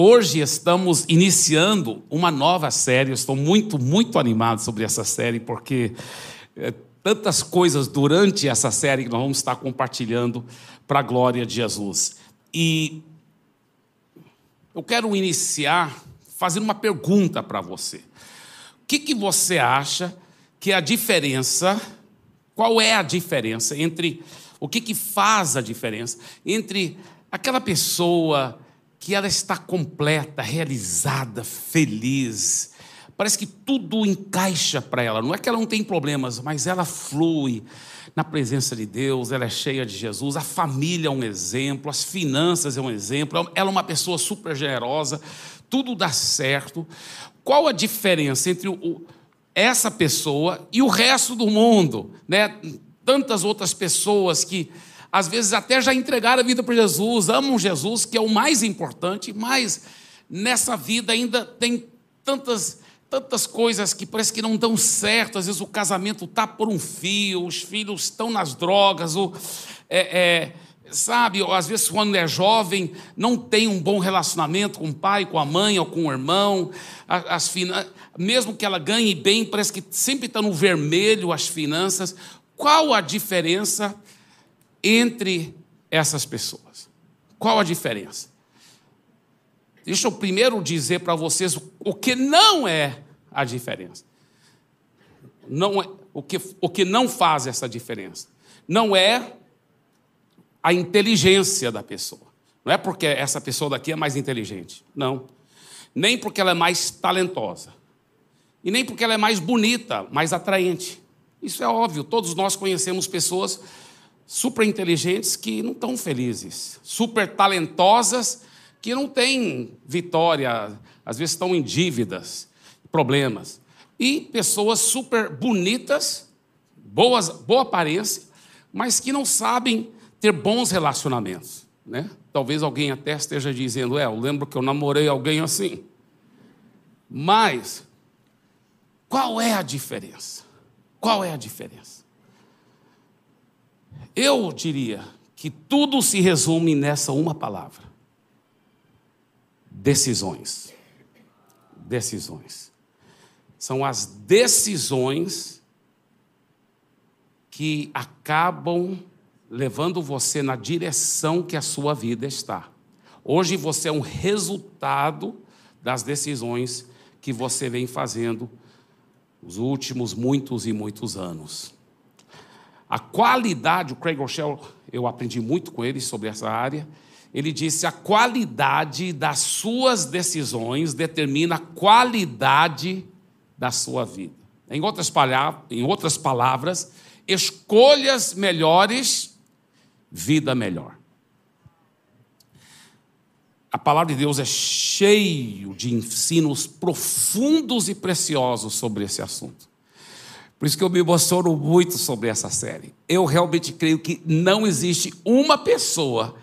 Hoje estamos iniciando uma nova série. Eu estou muito, muito animado sobre essa série, porque é, tantas coisas durante essa série que nós vamos estar compartilhando para a glória de Jesus. E eu quero iniciar fazendo uma pergunta para você. O que, que você acha que é a diferença, qual é a diferença entre, o que, que faz a diferença entre aquela pessoa que ela está completa, realizada, feliz. Parece que tudo encaixa para ela. Não é que ela não tem problemas, mas ela flui na presença de Deus, ela é cheia de Jesus. A família é um exemplo, as finanças é um exemplo. Ela é uma pessoa super generosa, tudo dá certo. Qual a diferença entre o, essa pessoa e o resto do mundo? Né? Tantas outras pessoas que às vezes até já entregaram a vida para Jesus, amam Jesus, que é o mais importante, mas nessa vida ainda tem tantas tantas coisas que parece que não dão certo. Às vezes o casamento está por um fio, os filhos estão nas drogas, ou, é, é, sabe, às vezes quando é jovem não tem um bom relacionamento com o pai, com a mãe ou com o irmão. As, mesmo que ela ganhe bem, parece que sempre está no vermelho as finanças. Qual a diferença entre essas pessoas. Qual a diferença? Deixa eu primeiro dizer para vocês o que não é a diferença. Não é, o, que, o que não faz essa diferença. Não é a inteligência da pessoa. Não é porque essa pessoa daqui é mais inteligente. Não. Nem porque ela é mais talentosa. E nem porque ela é mais bonita, mais atraente. Isso é óbvio. Todos nós conhecemos pessoas super inteligentes que não estão felizes, super talentosas que não têm vitória, às vezes estão em dívidas, problemas. E pessoas super bonitas, boas, boa aparência, mas que não sabem ter bons relacionamentos. Né? Talvez alguém até esteja dizendo: É, eu lembro que eu namorei alguém assim. Mas, qual é a diferença? Qual é a diferença? Eu diria que tudo se resume nessa uma palavra: decisões. Decisões. São as decisões que acabam levando você na direção que a sua vida está. Hoje você é um resultado das decisões que você vem fazendo os últimos muitos e muitos anos. A qualidade, o Craig Rochelle, eu aprendi muito com ele sobre essa área. Ele disse: a qualidade das suas decisões determina a qualidade da sua vida. Em outras, em outras palavras, escolhas melhores, vida melhor. A palavra de Deus é cheio de ensinos profundos e preciosos sobre esse assunto. Por isso que eu me emociono muito sobre essa série. Eu realmente creio que não existe uma pessoa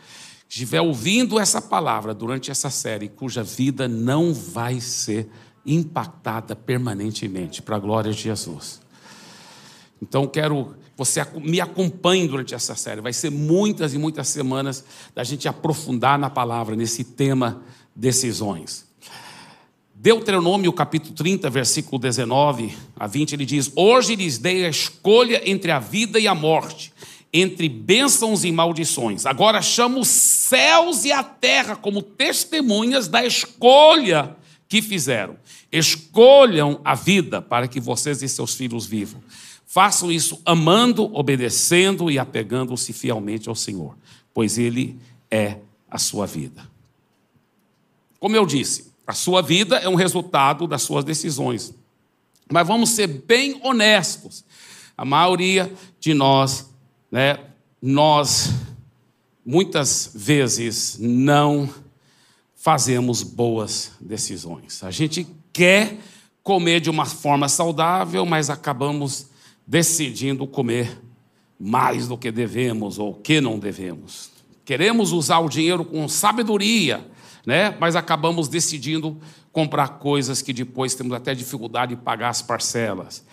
que estiver ouvindo essa palavra durante essa série cuja vida não vai ser impactada permanentemente para a glória de Jesus. Então quero que você me acompanhe durante essa série. Vai ser muitas e muitas semanas da gente aprofundar na palavra nesse tema decisões. Deuteronômio capítulo 30, versículo 19 a 20, ele diz: Hoje lhes dei a escolha entre a vida e a morte, entre bênçãos e maldições. Agora chamo os céus e a terra como testemunhas da escolha que fizeram. Escolham a vida para que vocês e seus filhos vivam. Façam isso amando, obedecendo e apegando-se fielmente ao Senhor, pois Ele é a sua vida. Como eu disse, a sua vida é um resultado das suas decisões. Mas vamos ser bem honestos. A maioria de nós, né, nós muitas vezes não fazemos boas decisões. A gente quer comer de uma forma saudável, mas acabamos decidindo comer mais do que devemos ou que não devemos. Queremos usar o dinheiro com sabedoria, né? mas acabamos decidindo comprar coisas que depois temos até dificuldade de pagar as parcelas.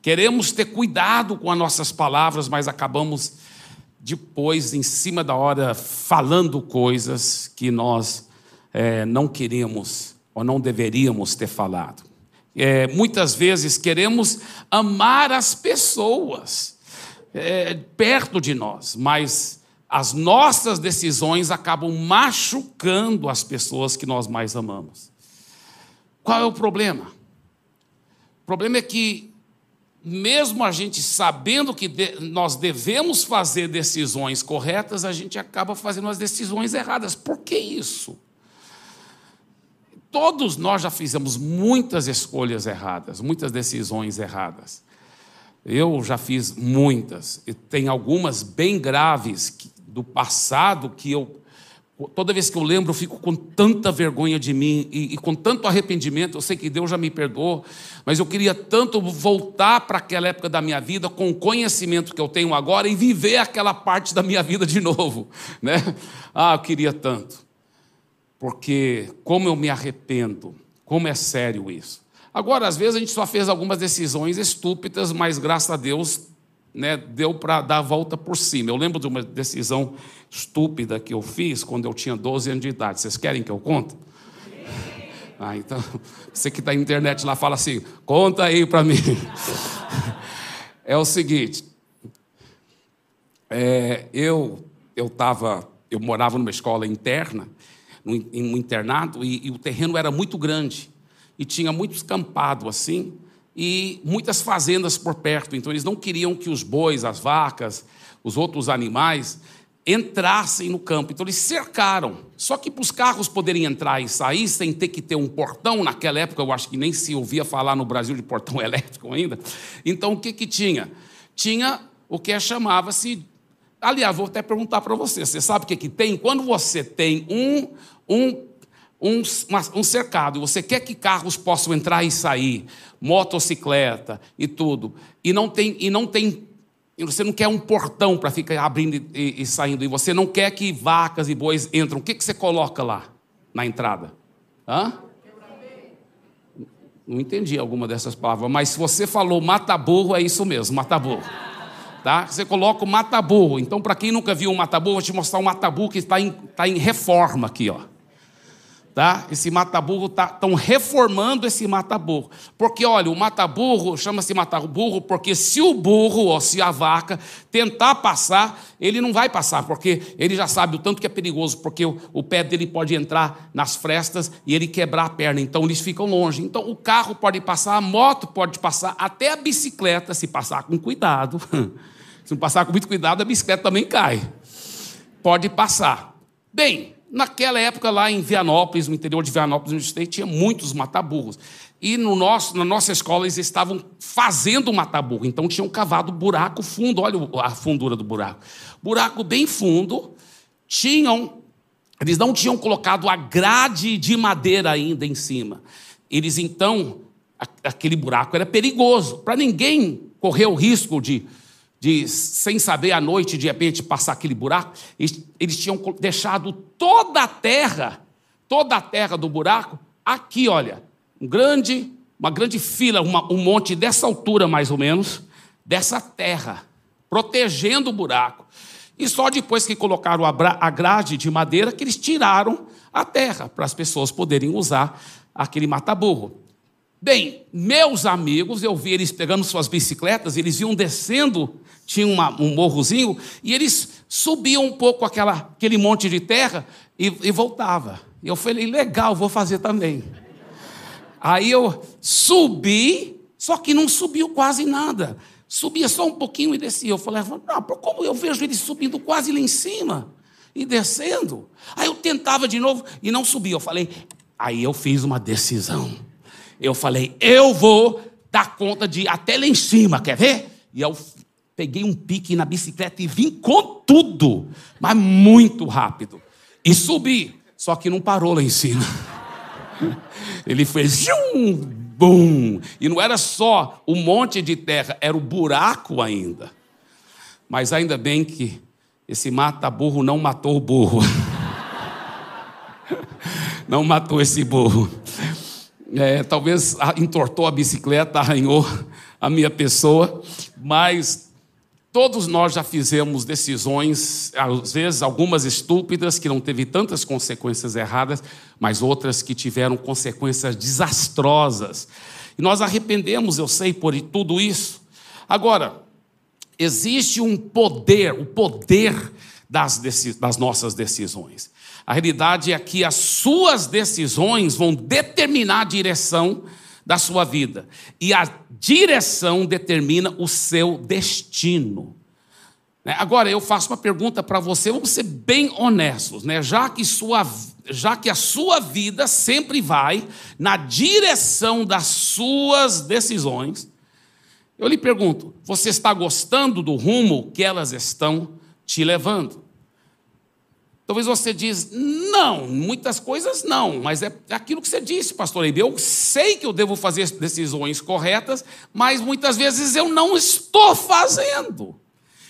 Queremos ter cuidado com as nossas palavras, mas acabamos depois, em cima da hora, falando coisas que nós é, não queríamos ou não deveríamos ter falado. É, muitas vezes queremos amar as pessoas é, perto de nós, mas as nossas decisões acabam machucando as pessoas que nós mais amamos. Qual é o problema? O problema é que, mesmo a gente sabendo que de, nós devemos fazer decisões corretas, a gente acaba fazendo as decisões erradas. Por que isso? Todos nós já fizemos muitas escolhas erradas, muitas decisões erradas. Eu já fiz muitas, e tem algumas bem graves do passado que eu, toda vez que eu lembro, eu fico com tanta vergonha de mim e, e com tanto arrependimento. Eu sei que Deus já me perdoou, mas eu queria tanto voltar para aquela época da minha vida com o conhecimento que eu tenho agora e viver aquela parte da minha vida de novo, né? Ah, eu queria tanto porque como eu me arrependo, como é sério isso. Agora, às vezes a gente só fez algumas decisões estúpidas, mas graças a Deus né, deu para dar a volta por cima. Eu lembro de uma decisão estúpida que eu fiz quando eu tinha 12 anos de idade. Vocês querem que eu conte? Ah, então, você que está na internet lá fala assim, conta aí para mim. É o seguinte, é, eu eu tava, eu morava numa escola interna em um internado, e, e o terreno era muito grande. E tinha muito escampado assim, e muitas fazendas por perto. Então, eles não queriam que os bois, as vacas, os outros animais entrassem no campo. Então, eles cercaram. Só que para os carros poderem entrar e sair sem ter que ter um portão, naquela época eu acho que nem se ouvia falar no Brasil de portão elétrico ainda. Então, o que, que tinha? Tinha o que chamava-se. Aliás, vou até perguntar para você: você sabe o que, que tem? Quando você tem um, um, um, um cercado, você quer que carros possam entrar e sair, motocicleta e tudo, e não tem, e não tem você não quer um portão para ficar abrindo e, e, saindo, e você não quer que vacas e bois entram. O que, que você coloca lá na entrada? Hã? Não entendi alguma dessas palavras, mas se você falou mata-burro, é isso mesmo, mata-burro. Tá? Você coloca o mata-burro. Então, para quem nunca viu um mata-burro, vou te mostrar um mata-burro que está em, tá em reforma aqui. Ó tá? Esse mata-burro estão tá, reformando esse mata-burro. Porque, olha, o mata-burro chama-se mata-burro porque se o burro ou se a vaca tentar passar, ele não vai passar, porque ele já sabe o tanto que é perigoso, porque o, o pé dele pode entrar nas frestas e ele quebrar a perna, então eles ficam longe. Então o carro pode passar, a moto pode passar, até a bicicleta, se passar com cuidado. se não passar com muito cuidado, a bicicleta também cai. Pode passar. Bem, Naquela época, lá em Vianópolis, no interior de Vianópolis, no Estado, tinha muitos mataburros. E no nosso, na nossa escola eles estavam fazendo mataburro. Então tinham cavado buraco fundo, olha a fundura do buraco. Buraco bem fundo, tinham. Eles não tinham colocado a grade de madeira ainda em cima. Eles então, aquele buraco era perigoso, para ninguém correr o risco de de sem saber à noite, de repente, passar aquele buraco, eles, tinham deixado toda a terra, toda a terra do buraco, aqui, olha, um grande, uma grande fila, uma, um monte dessa altura mais ou menos, dessa terra, protegendo o buraco. E só depois que colocaram a grade de madeira que eles tiraram a terra para as pessoas poderem usar aquele mata-burro. Bem, meus amigos, eu vi eles pegando suas bicicletas, eles iam descendo tinha uma, um morrozinho, e eles subiam um pouco aquela, aquele monte de terra e, e voltava. E eu falei, legal, vou fazer também. Aí eu subi, só que não subiu quase nada. Subia só um pouquinho e descia. Eu falei, não, como eu vejo ele subindo quase lá em cima e descendo? Aí eu tentava de novo e não subia. Eu falei, aí eu fiz uma decisão. Eu falei, eu vou dar conta de ir até lá em cima, quer ver? E eu peguei um pique na bicicleta e vim com tudo, mas muito rápido. E subi, só que não parou lá em cima. Ele fez um bum, e não era só o monte de terra, era o buraco ainda. Mas ainda bem que esse mata-burro não matou o burro. Não matou esse burro. É, talvez entortou a bicicleta, arranhou a minha pessoa, mas Todos nós já fizemos decisões, às vezes algumas estúpidas, que não teve tantas consequências erradas, mas outras que tiveram consequências desastrosas. E nós arrependemos, eu sei, por tudo isso. Agora, existe um poder, o poder das, das nossas decisões. A realidade é que as suas decisões vão determinar a direção da sua vida. E a direção determina o seu destino. Né? Agora, eu faço uma pergunta para você, vamos ser bem honestos, né? já, que sua, já que a sua vida sempre vai na direção das suas decisões, eu lhe pergunto: você está gostando do rumo que elas estão te levando? Talvez você diz, não, muitas coisas não, mas é aquilo que você disse, pastor Eibe. Eu sei que eu devo fazer decisões corretas, mas muitas vezes eu não estou fazendo.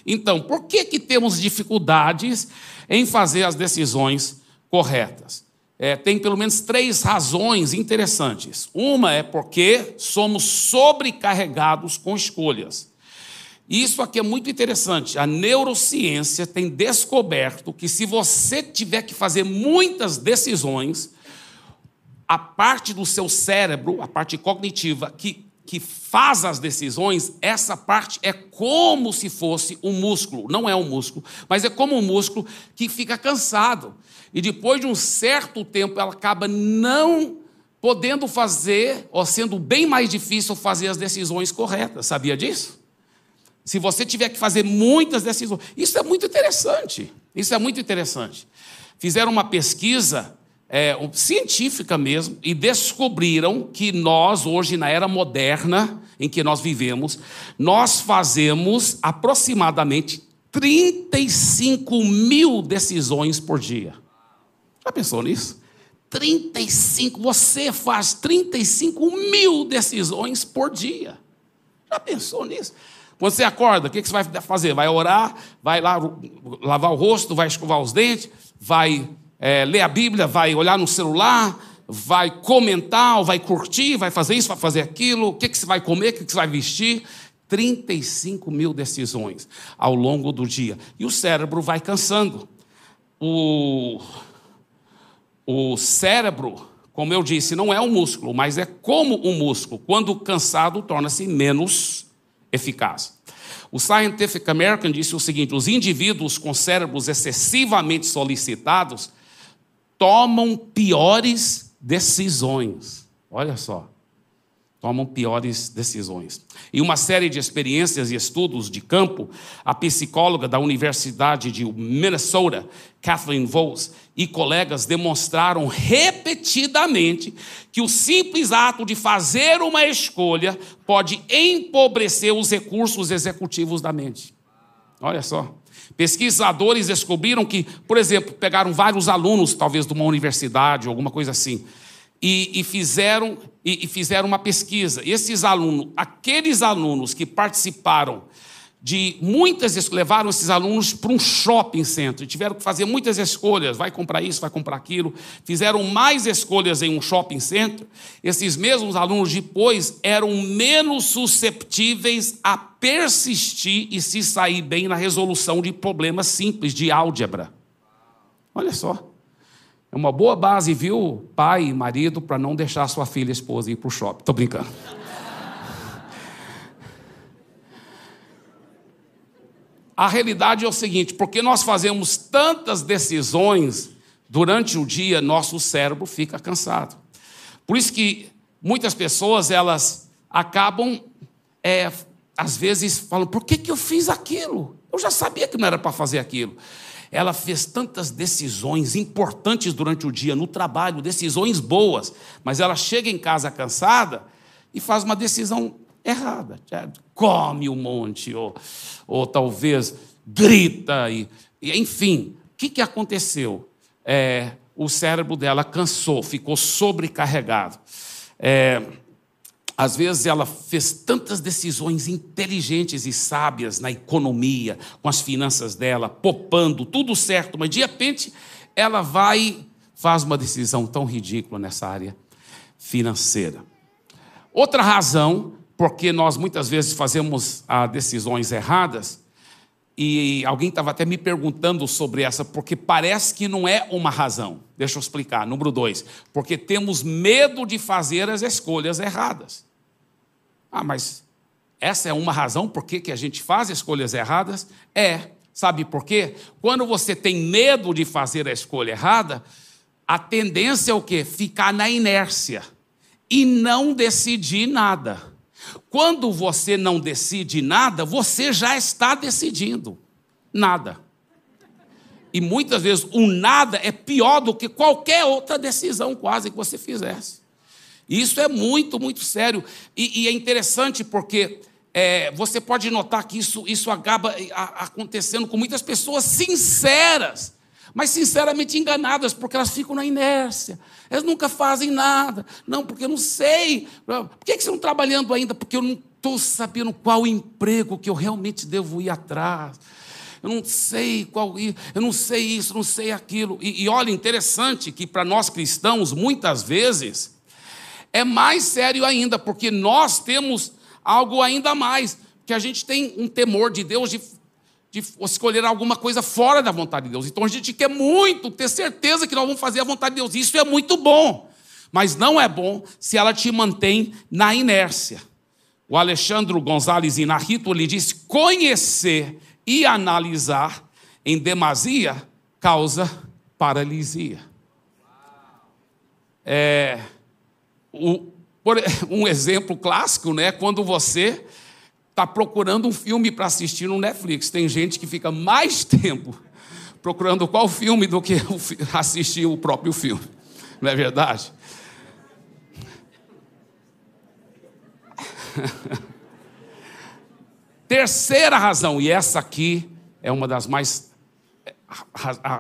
Então, por que, que temos dificuldades em fazer as decisões corretas? É, tem pelo menos três razões interessantes. Uma é porque somos sobrecarregados com escolhas. Isso aqui é muito interessante. A neurociência tem descoberto que se você tiver que fazer muitas decisões, a parte do seu cérebro, a parte cognitiva, que, que faz as decisões, essa parte é como se fosse um músculo. Não é um músculo, mas é como um músculo que fica cansado. E depois de um certo tempo, ela acaba não podendo fazer, ou sendo bem mais difícil fazer as decisões corretas. Sabia disso? Se você tiver que fazer muitas decisões. Isso é muito interessante. Isso é muito interessante. Fizeram uma pesquisa é, científica mesmo e descobriram que nós, hoje, na era moderna em que nós vivemos, nós fazemos aproximadamente 35 mil decisões por dia. Já pensou nisso? 35, você faz 35 mil decisões por dia. Já pensou nisso? Quando você acorda, o que você vai fazer? Vai orar, vai lá lavar o rosto, vai escovar os dentes, vai é, ler a Bíblia, vai olhar no celular, vai comentar, vai curtir, vai fazer isso, vai fazer aquilo, o que você vai comer, o que você vai vestir. 35 mil decisões ao longo do dia. E o cérebro vai cansando. O, o cérebro, como eu disse, não é um músculo, mas é como um músculo. Quando cansado, torna-se menos eficaz. O Scientific American disse o seguinte: os indivíduos com cérebros excessivamente solicitados tomam piores decisões. Olha só tomam piores decisões. Em uma série de experiências e estudos de campo, a psicóloga da Universidade de Minnesota, Kathleen Voss, e colegas demonstraram repetidamente que o simples ato de fazer uma escolha pode empobrecer os recursos executivos da mente. Olha só. Pesquisadores descobriram que, por exemplo, pegaram vários alunos, talvez de uma universidade, alguma coisa assim, e, e fizeram, e, e, fizeram uma pesquisa. Esses alunos, aqueles alunos que participaram de muitas levaram esses alunos para um shopping center, tiveram que fazer muitas escolhas, vai comprar isso, vai comprar aquilo, fizeram mais escolhas em um shopping center. Esses mesmos alunos depois eram menos susceptíveis a persistir e se sair bem na resolução de problemas simples de álgebra. Olha só. É uma boa base, viu, pai e marido, para não deixar sua filha e esposa ir para o shopping. Estou brincando. A realidade é o seguinte: porque nós fazemos tantas decisões durante o dia, nosso cérebro fica cansado. Por isso que muitas pessoas elas acabam, é, às vezes, falando: por que, que eu fiz aquilo? Eu já sabia que não era para fazer aquilo. Ela fez tantas decisões importantes durante o dia, no trabalho, decisões boas, mas ela chega em casa cansada e faz uma decisão errada. Come um monte, ou, ou talvez grita, e, e enfim. O que, que aconteceu? É, o cérebro dela cansou, ficou sobrecarregado. É, às vezes ela fez tantas decisões inteligentes e sábias na economia, com as finanças dela, poupando, tudo certo, mas de repente ela vai faz uma decisão tão ridícula nessa área financeira. Outra razão porque nós muitas vezes fazemos ah, decisões erradas E alguém estava até me perguntando sobre essa, porque parece que não é uma razão. Deixa eu explicar. Número dois, porque temos medo de fazer as escolhas erradas. Ah, mas essa é uma razão por que, a gente faz escolhas erradas? É. Sabe por quê? Quando você tem medo de fazer a escolha errada, a tendência é o quê? Ficar na inércia e não decidir nada. Quando você não decide nada, você já está decidindo nada. E muitas vezes o nada é pior do que qualquer outra decisão quase que você fizesse. Isso é muito, muito sério. E, e é interessante porque é, você pode notar que isso, isso acaba acontecendo com muitas pessoas sinceras mas sinceramente enganadas, porque elas ficam na inércia. Elas nunca fazem nada. Não, porque eu não sei. Por que, que você não está trabalhando ainda? Porque eu não estou sabendo qual emprego que eu realmente devo ir atrás. Eu não sei qual, eu não sei isso, não sei aquilo. E, e olha, interessante que para nós cristãos, muitas vezes, é mais sério ainda, porque nós temos algo ainda mais, que a gente tem um temor de Deus de de escolher alguma coisa fora da vontade de Deus. Então a gente quer muito ter certeza que nós vamos fazer a vontade de Deus. Isso é muito bom, mas não é bom se ela te mantém na inércia. O Alexandre Gonzalez Inarrito lhe diz: conhecer e analisar em demasia causa paralisia. É, por, um exemplo clássico, né? Quando você está procurando um filme para assistir no Netflix. Tem gente que fica mais tempo procurando qual filme do que assistir o próprio filme. Não é verdade? Terceira razão, e essa aqui é uma das mais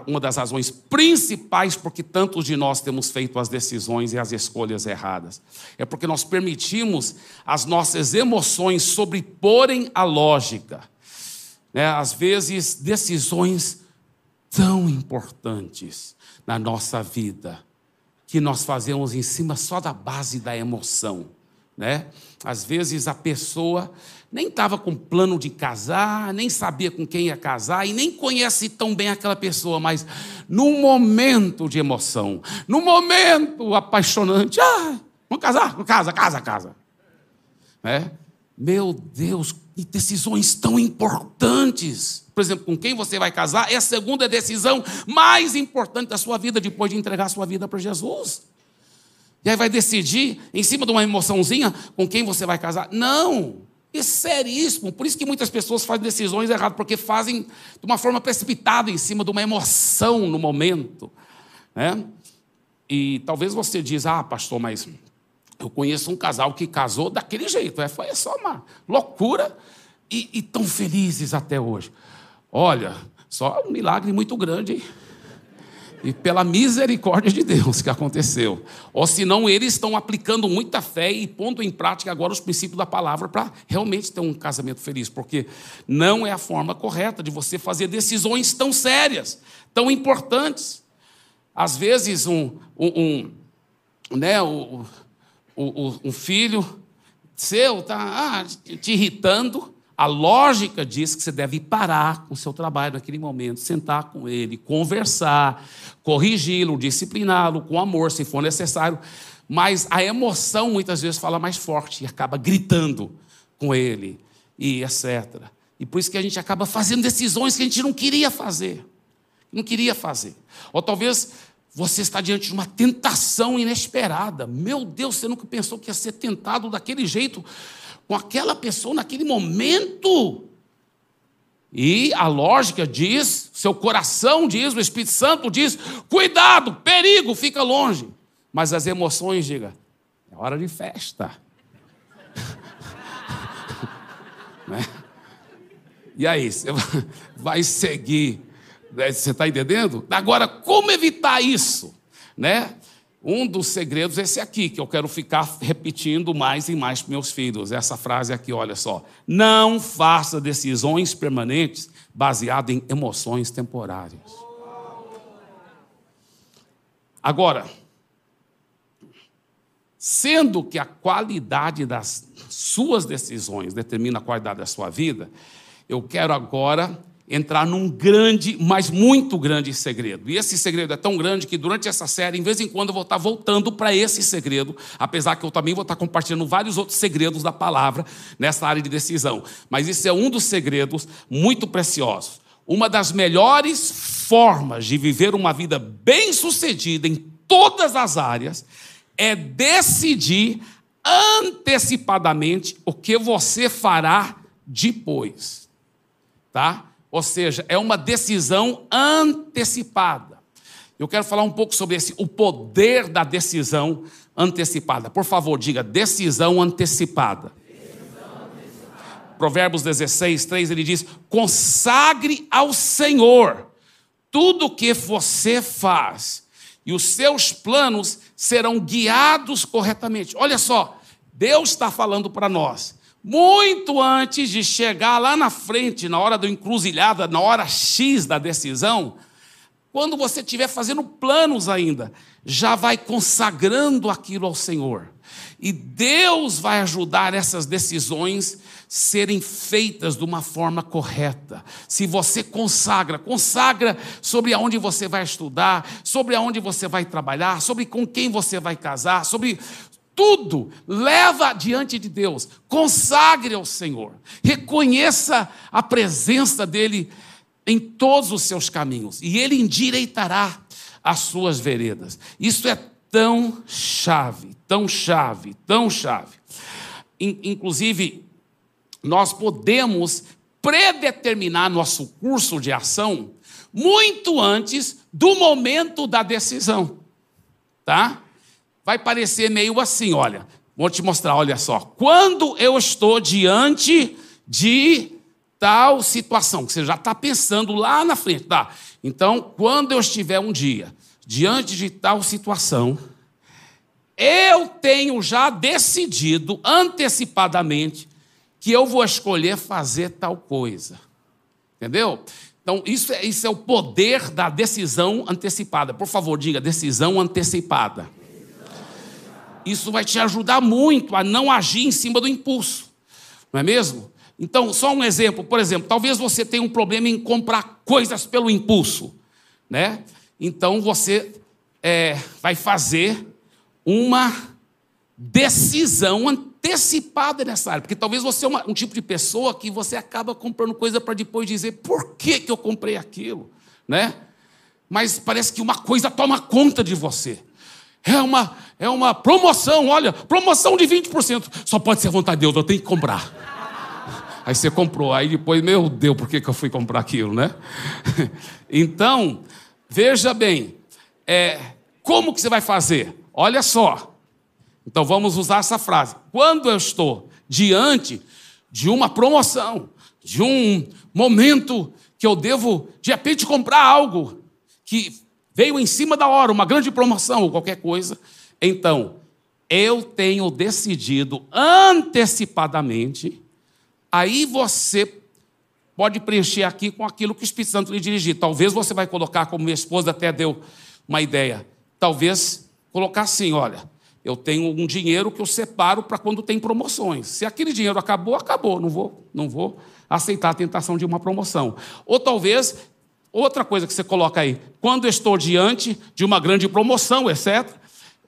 uma das razões principais porque tantos de nós temos feito as decisões e as escolhas erradas. É porque nós permitimos as nossas emoções sobreporem a lógica. Né? Às vezes, decisões tão importantes na nossa vida que nós fazemos em cima só da base da emoção. Né? Às vezes a pessoa nem estava com plano de casar, nem sabia com quem ia casar e nem conhece tão bem aquela pessoa, mas num momento de emoção, num momento apaixonante, ah, vamos casar, casa, casa, casa. É? Meu Deus, decisões tão importantes. Por exemplo, com quem você vai casar é a segunda decisão mais importante da sua vida depois de entregar a sua vida para Jesus. E aí vai decidir, em cima de uma emoçãozinha, com quem você vai casar? Não! É seríssimo. Por isso que muitas pessoas fazem decisões erradas, porque fazem de uma forma precipitada, em cima de uma emoção no momento. Né? E talvez você diz, ah, pastor, mas eu conheço um casal que casou daquele jeito. É, foi só uma loucura e, e tão felizes até hoje. Olha, só um milagre muito grande e pela misericórdia de Deus que aconteceu. Ou senão eles estão aplicando muita fé e pondo em prática agora os princípios da palavra para realmente ter um casamento feliz, porque não é a forma correta de você fazer decisões tão sérias, tão importantes. Às vezes um, um, um né, um, um filho seu está ah, te irritando, a lógica diz que você deve parar com o seu trabalho naquele momento, sentar com ele, conversar, corrigi-lo, discipliná-lo com amor, se for necessário. Mas a emoção muitas vezes fala mais forte e acaba gritando com ele, e etc. E por isso que a gente acaba fazendo decisões que a gente não queria fazer. Não queria fazer. Ou talvez você está diante de uma tentação inesperada. Meu Deus, você nunca pensou que ia ser tentado daquele jeito com aquela pessoa naquele momento. E a lógica diz, seu coração diz, o Espírito Santo diz: cuidado, perigo, fica longe. Mas as emoções, diga, é hora de festa. né? E aí, você vai seguir, né? você está entendendo? Agora, como evitar isso? Né? Um dos segredos é esse aqui, que eu quero ficar repetindo mais e mais para meus filhos. Essa frase aqui, olha só. Não faça decisões permanentes baseadas em emoções temporárias. Agora, sendo que a qualidade das suas decisões determina a qualidade da sua vida, eu quero agora entrar num grande, mas muito grande segredo. E esse segredo é tão grande que durante essa série, em vez em quando, eu vou estar voltando para esse segredo, apesar que eu também vou estar compartilhando vários outros segredos da palavra nessa área de decisão. Mas isso é um dos segredos muito preciosos. Uma das melhores formas de viver uma vida bem-sucedida em todas as áreas é decidir antecipadamente o que você fará depois. Tá? Ou seja, é uma decisão antecipada. Eu quero falar um pouco sobre esse, o poder da decisão antecipada. Por favor, diga decisão antecipada. Provérbios 16, 3, ele diz: consagre ao Senhor tudo o que você faz, e os seus planos serão guiados corretamente. Olha só, Deus está falando para nós muito antes de chegar lá na frente, na hora do encruzilhada, na hora X da decisão, quando você estiver fazendo planos ainda, já vai consagrando aquilo ao Senhor. E Deus vai ajudar essas decisões serem feitas de uma forma correta. Se você consagra, consagra sobre aonde você vai estudar, sobre aonde você vai trabalhar, sobre com quem você vai casar, sobre tudo leva diante de Deus, consagre ao Senhor, reconheça a presença dEle em todos os seus caminhos, e Ele endireitará as suas veredas. Isso é tão chave, tão chave, tão chave. Inclusive, nós podemos predeterminar nosso curso de ação muito antes do momento da decisão, tá? Vai parecer meio assim, olha. Vou te mostrar, olha só. Quando eu estou diante de tal situação, que você já está pensando lá na frente, tá? Então, quando eu estiver um dia diante de tal situação, eu tenho já decidido antecipadamente que eu vou escolher fazer tal coisa. Entendeu? Então, isso é, isso é o poder da decisão antecipada. Por favor, diga decisão antecipada isso vai te ajudar muito a não agir em cima do impulso, não é mesmo? Então, só um exemplo, por exemplo, talvez você tenha um problema em comprar coisas pelo impulso, né? Então você é, vai fazer uma decisão antecipada nessa área, porque talvez você é uma, um tipo de pessoa que você acaba comprando coisa para depois dizer por que, que eu comprei aquilo, né? Mas parece que uma coisa toma conta de você. É uma, é uma promoção, olha, promoção de 20%. Só pode ser vontade de Deus, eu tenho que comprar. Aí você comprou, aí depois, meu Deus, por que, que eu fui comprar aquilo, né? Então, veja bem, é, como que você vai fazer? Olha só. Então vamos usar essa frase. Quando eu estou diante de uma promoção, de um momento que eu devo, de repente, comprar algo que veio em cima da hora, uma grande promoção ou qualquer coisa, então eu tenho decidido antecipadamente, aí você pode preencher aqui com aquilo que o Espírito Santo lhe dirigir. Talvez você vai colocar, como minha esposa até deu uma ideia, talvez colocar assim, olha, eu tenho um dinheiro que eu separo para quando tem promoções. Se aquele dinheiro acabou, acabou, não vou, não vou aceitar a tentação de uma promoção. Ou talvez Outra coisa que você coloca aí, quando estou diante de uma grande promoção, etc.,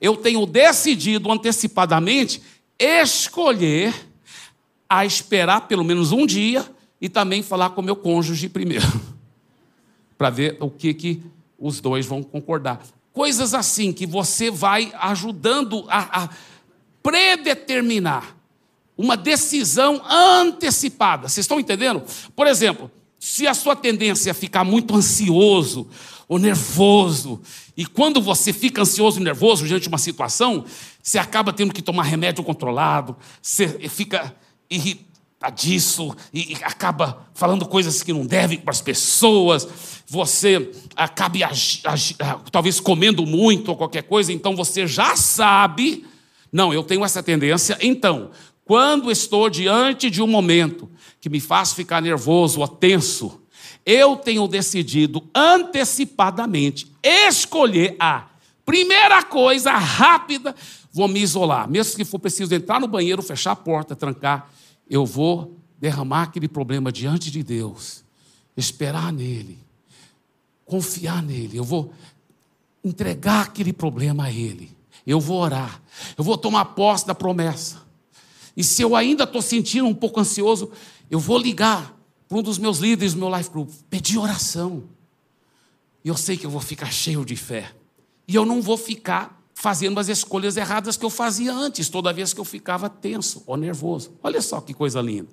eu tenho decidido antecipadamente escolher a esperar pelo menos um dia e também falar com meu cônjuge primeiro, para ver o que, que os dois vão concordar. Coisas assim que você vai ajudando a, a predeterminar uma decisão antecipada. Vocês estão entendendo? Por exemplo, se a sua tendência é ficar muito ansioso ou nervoso, e quando você fica ansioso e nervoso diante de uma situação, você acaba tendo que tomar remédio controlado, você fica irritadiço e acaba falando coisas que não devem para as pessoas, você acaba talvez comendo muito ou qualquer coisa, então você já sabe, não, eu tenho essa tendência, então, quando estou diante de um momento que me faz ficar nervoso ou tenso, eu tenho decidido antecipadamente escolher a primeira coisa rápida, vou me isolar. Mesmo que for preciso entrar no banheiro, fechar a porta, trancar, eu vou derramar aquele problema diante de Deus esperar nele, confiar nele. Eu vou entregar aquele problema a ele. Eu vou orar. Eu vou tomar posse da promessa. E se eu ainda estou sentindo um pouco ansioso, eu vou ligar para um dos meus líderes do meu life group, pedir oração. E eu sei que eu vou ficar cheio de fé. E eu não vou ficar fazendo as escolhas erradas que eu fazia antes, toda vez que eu ficava tenso ou nervoso. Olha só que coisa linda.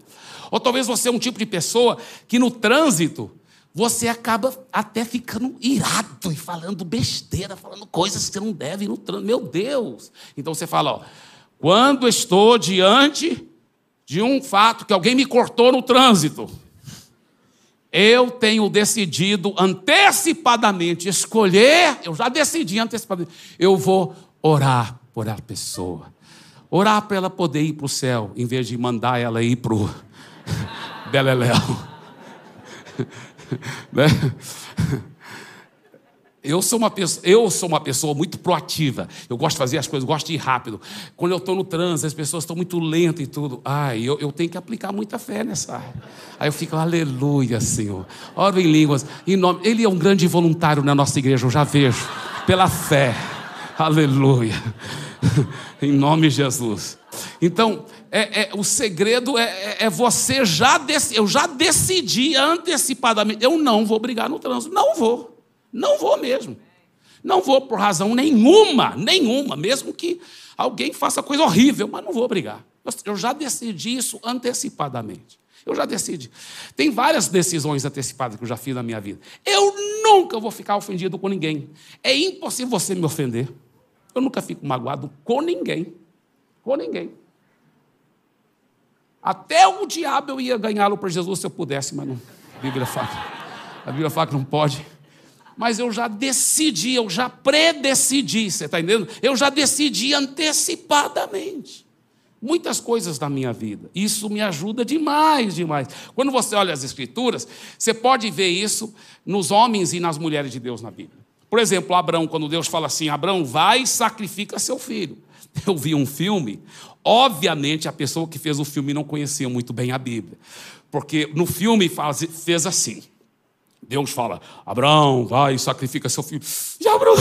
Ou talvez você é um tipo de pessoa que no trânsito você acaba até ficando irado e falando besteira, falando coisas que você não deve no trânsito. Meu Deus! Então você fala, ó, quando estou diante de um fato que alguém me cortou no trânsito, eu tenho decidido antecipadamente escolher, eu já decidi antecipadamente, eu vou orar por a pessoa. Orar para ela poder ir para o céu, em vez de mandar ela ir para o Beleléu. né? Eu sou, uma pessoa, eu sou uma pessoa muito proativa. Eu gosto de fazer as coisas, gosto de ir rápido. Quando eu estou no trânsito, as pessoas estão muito lentas e tudo. Ai, eu, eu tenho que aplicar muita fé nessa área. Aí eu fico, aleluia, Senhor. Oro em línguas. Em nome... Ele é um grande voluntário na nossa igreja, eu já vejo. Pela fé. Aleluia. em nome de Jesus. Então, é, é, o segredo é, é, é você já decidir. Eu já decidi antecipadamente. Eu não vou brigar no trânsito. Não vou. Não vou mesmo. Não vou por razão nenhuma, nenhuma, mesmo que alguém faça coisa horrível, mas não vou brigar. Eu já decidi isso antecipadamente. Eu já decidi. Tem várias decisões antecipadas que eu já fiz na minha vida. Eu nunca vou ficar ofendido com ninguém. É impossível você me ofender. Eu nunca fico magoado com ninguém. Com ninguém. Até o diabo eu ia ganhá-lo para Jesus se eu pudesse, mas não. A Bíblia fala. A Bíblia fala que não pode. Mas eu já decidi, eu já predecidi, você está entendendo? Eu já decidi antecipadamente. Muitas coisas na minha vida. Isso me ajuda demais, demais. Quando você olha as Escrituras, você pode ver isso nos homens e nas mulheres de Deus na Bíblia. Por exemplo, Abraão, quando Deus fala assim: Abraão, vai e sacrifica seu filho. Eu vi um filme Obviamente, a pessoa que fez o filme não conhecia muito bem a Bíblia, porque no filme faz, fez assim: Deus fala, Abraão, vai, sacrifica seu filho. E Abraão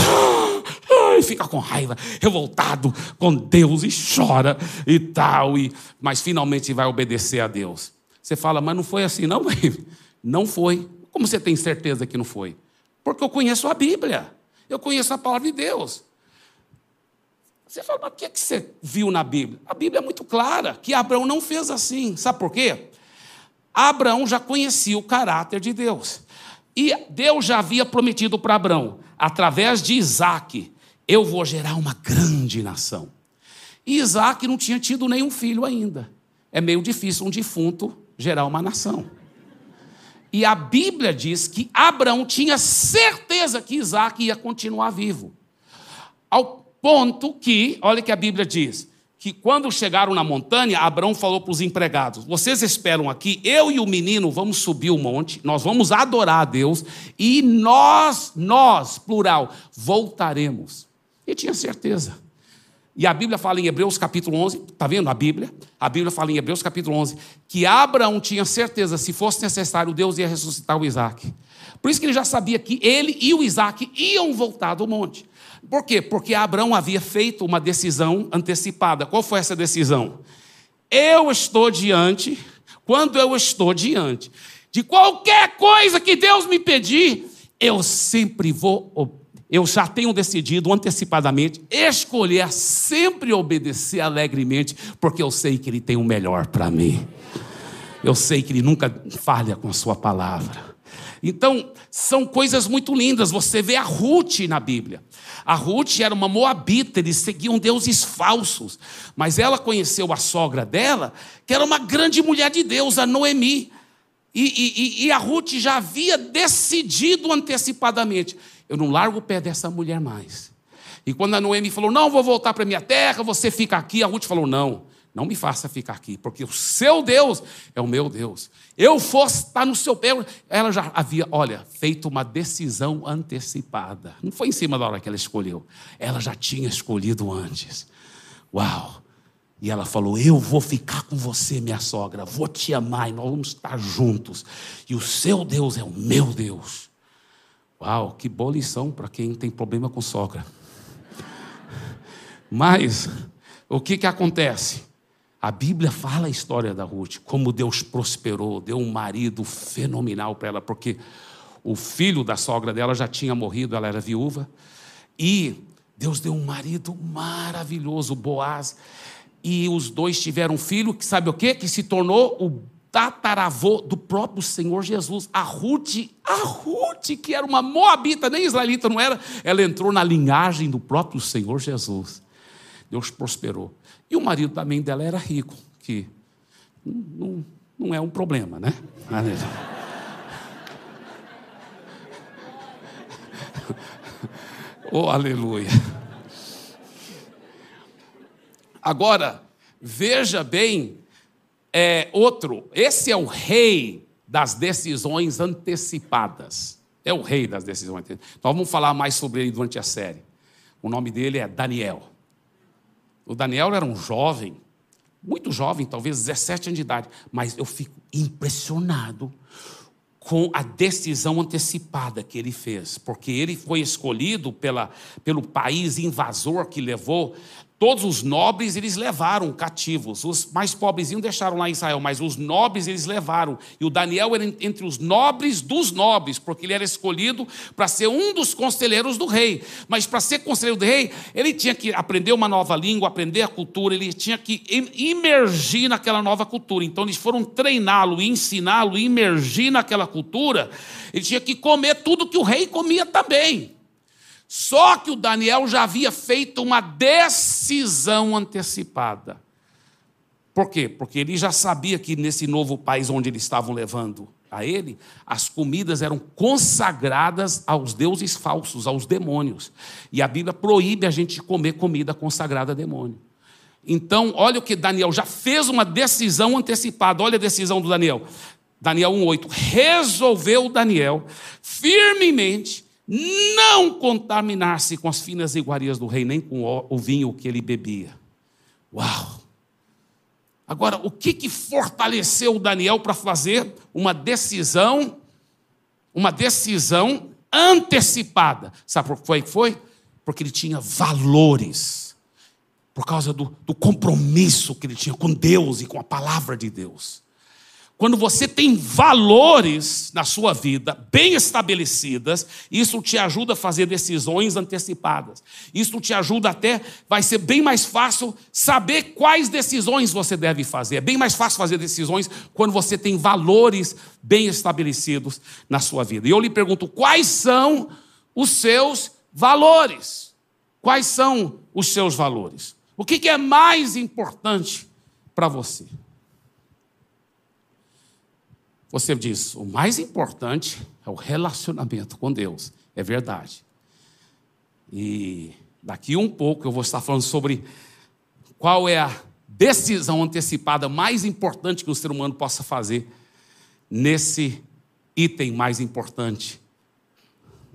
ai, fica com raiva, revoltado com Deus e chora e tal, e, mas finalmente vai obedecer a Deus. Você fala, mas não foi assim, não, Não foi. Como você tem certeza que não foi? Porque eu conheço a Bíblia, eu conheço a palavra de Deus. Você fala, mas o que, é que você viu na Bíblia? A Bíblia é muito clara que Abraão não fez assim. Sabe por quê? Abraão já conhecia o caráter de Deus. E Deus já havia prometido para Abraão, através de Isaac, eu vou gerar uma grande nação. E Isaac não tinha tido nenhum filho ainda. É meio difícil um defunto gerar uma nação. E a Bíblia diz que Abraão tinha certeza que Isaac ia continuar vivo. Ao Ponto que, olha que a Bíblia diz, que quando chegaram na montanha, Abraão falou para os empregados: Vocês esperam aqui, eu e o menino vamos subir o monte, nós vamos adorar a Deus e nós, nós, plural, voltaremos. E tinha certeza. E a Bíblia fala em Hebreus capítulo 11, está vendo a Bíblia? A Bíblia fala em Hebreus capítulo 11 que Abraão tinha certeza, se fosse necessário, Deus ia ressuscitar o Isaac. Por isso que ele já sabia que ele e o Isaac iam voltar do monte. Por quê? Porque Abraão havia feito uma decisão antecipada. Qual foi essa decisão? Eu estou diante, quando eu estou diante de qualquer coisa que Deus me pedir, eu sempre vou, eu já tenho decidido antecipadamente escolher sempre obedecer alegremente, porque eu sei que Ele tem o melhor para mim. Eu sei que Ele nunca falha com a Sua palavra. Então, são coisas muito lindas. Você vê a Ruth na Bíblia. A Ruth era uma moabita, eles seguiam deuses falsos. Mas ela conheceu a sogra dela, que era uma grande mulher de Deus, a Noemi. E, e, e a Ruth já havia decidido antecipadamente: eu não largo o pé dessa mulher mais. E quando a Noemi falou: não, vou voltar para minha terra, você fica aqui, a Ruth falou: não, não me faça ficar aqui, porque o seu Deus é o meu Deus. Eu fosse estar no seu pé. Ela já havia, olha, feito uma decisão antecipada. Não foi em cima da hora que ela escolheu. Ela já tinha escolhido antes. Uau! E ela falou: Eu vou ficar com você, minha sogra, vou te amar e nós vamos estar juntos. E o seu Deus é o meu Deus. Uau, que boa lição para quem tem problema com sogra. Mas, o que, que acontece? A Bíblia fala a história da Ruth, como Deus prosperou, deu um marido fenomenal para ela, porque o filho da sogra dela já tinha morrido, ela era viúva, e Deus deu um marido maravilhoso, Boaz, e os dois tiveram um filho, que sabe o quê? Que se tornou o tataravô do próprio Senhor Jesus. A Ruth, a Ruth, que era uma moabita, nem israelita não era, ela entrou na linhagem do próprio Senhor Jesus. Deus prosperou. E o marido também dela era rico, que não, não é um problema, né? oh, aleluia. Agora, veja bem, é outro, esse é o rei das decisões antecipadas. É o rei das decisões antecipadas. Então vamos falar mais sobre ele durante a série. O nome dele é Daniel. O Daniel era um jovem, muito jovem, talvez 17 anos de idade, mas eu fico impressionado com a decisão antecipada que ele fez, porque ele foi escolhido pela, pelo país invasor que levou Todos os nobres eles levaram cativos, os mais pobrezinhos deixaram lá em Israel, mas os nobres eles levaram. E o Daniel era entre os nobres dos nobres, porque ele era escolhido para ser um dos conselheiros do rei. Mas para ser conselheiro do rei, ele tinha que aprender uma nova língua, aprender a cultura, ele tinha que imergir naquela nova cultura. Então eles foram treiná-lo, ensiná-lo, imergir naquela cultura. Ele tinha que comer tudo que o rei comia também. Só que o Daniel já havia feito uma decisão antecipada. Por quê? Porque ele já sabia que nesse novo país onde eles estavam levando a ele, as comidas eram consagradas aos deuses falsos, aos demônios. E a Bíblia proíbe a gente comer comida consagrada a demônio. Então, olha o que Daniel já fez uma decisão antecipada. Olha a decisão do Daniel. Daniel 1:8. Resolveu Daniel firmemente não contaminar-se com as finas iguarias do rei, nem com o vinho que ele bebia. Uau! Agora, o que, que fortaleceu Daniel para fazer uma decisão, uma decisão antecipada? Sabe por que foi? Porque ele tinha valores, por causa do, do compromisso que ele tinha com Deus e com a palavra de Deus. Quando você tem valores na sua vida bem estabelecidas, isso te ajuda a fazer decisões antecipadas. Isso te ajuda até, vai ser bem mais fácil saber quais decisões você deve fazer. É bem mais fácil fazer decisões quando você tem valores bem estabelecidos na sua vida. E eu lhe pergunto, quais são os seus valores? Quais são os seus valores? O que é mais importante para você? Você diz, o mais importante é o relacionamento com Deus. É verdade. E daqui um pouco eu vou estar falando sobre qual é a decisão antecipada mais importante que um ser humano possa fazer nesse item mais importante,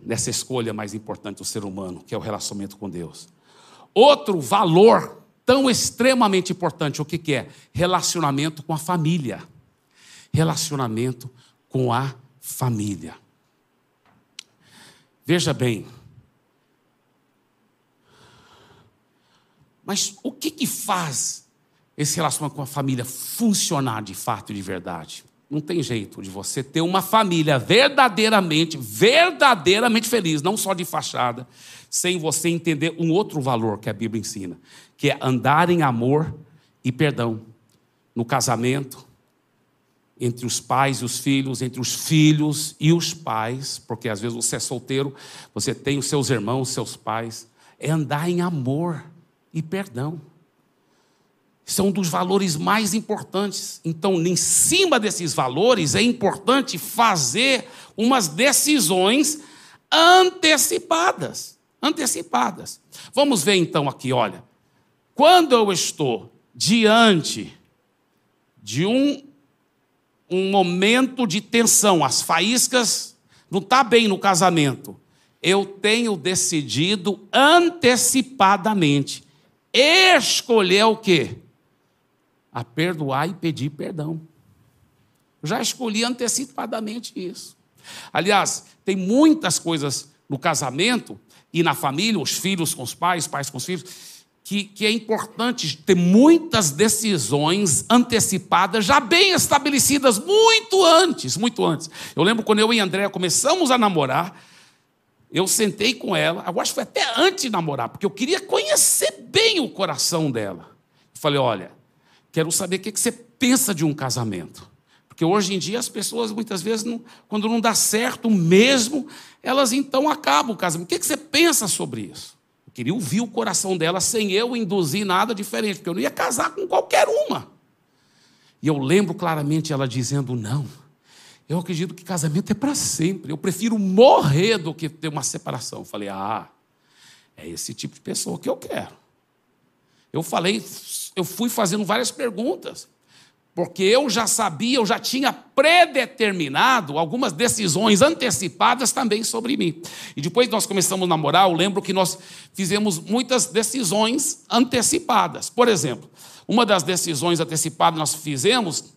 nessa escolha mais importante do ser humano, que é o relacionamento com Deus. Outro valor tão extremamente importante, o que, que é? Relacionamento com a família relacionamento com a família. Veja bem, mas o que, que faz esse relacionamento com a família funcionar de fato e de verdade? Não tem jeito de você ter uma família verdadeiramente, verdadeiramente feliz, não só de fachada, sem você entender um outro valor que a Bíblia ensina, que é andar em amor e perdão no casamento, entre os pais e os filhos, entre os filhos e os pais, porque às vezes você é solteiro, você tem os seus irmãos, seus pais, é andar em amor e perdão. São é um dos valores mais importantes. Então, em cima desses valores, é importante fazer umas decisões antecipadas. Antecipadas. Vamos ver então aqui, olha. Quando eu estou diante de um um momento de tensão, as faíscas não está bem no casamento. Eu tenho decidido antecipadamente escolher o quê? a perdoar e pedir perdão. Já escolhi antecipadamente isso. Aliás, tem muitas coisas no casamento e na família, os filhos com os pais, pais com os filhos, que, que é importante ter muitas decisões antecipadas, já bem estabelecidas, muito antes, muito antes. Eu lembro quando eu e André começamos a namorar, eu sentei com ela, eu acho que foi até antes de namorar, porque eu queria conhecer bem o coração dela. Eu falei: olha, quero saber o que você pensa de um casamento. Porque hoje em dia as pessoas, muitas vezes, não, quando não dá certo mesmo, elas então acabam o casamento. O que você pensa sobre isso? Queria ouvir o coração dela sem eu induzir nada diferente, porque eu não ia casar com qualquer uma. E eu lembro claramente ela dizendo: não, eu acredito que casamento é para sempre. Eu prefiro morrer do que ter uma separação. Eu falei: ah, é esse tipo de pessoa que eu quero. Eu falei, eu fui fazendo várias perguntas porque eu já sabia, eu já tinha predeterminado algumas decisões antecipadas também sobre mim. E depois nós começamos a namorar, eu lembro que nós fizemos muitas decisões antecipadas. Por exemplo, uma das decisões antecipadas que nós fizemos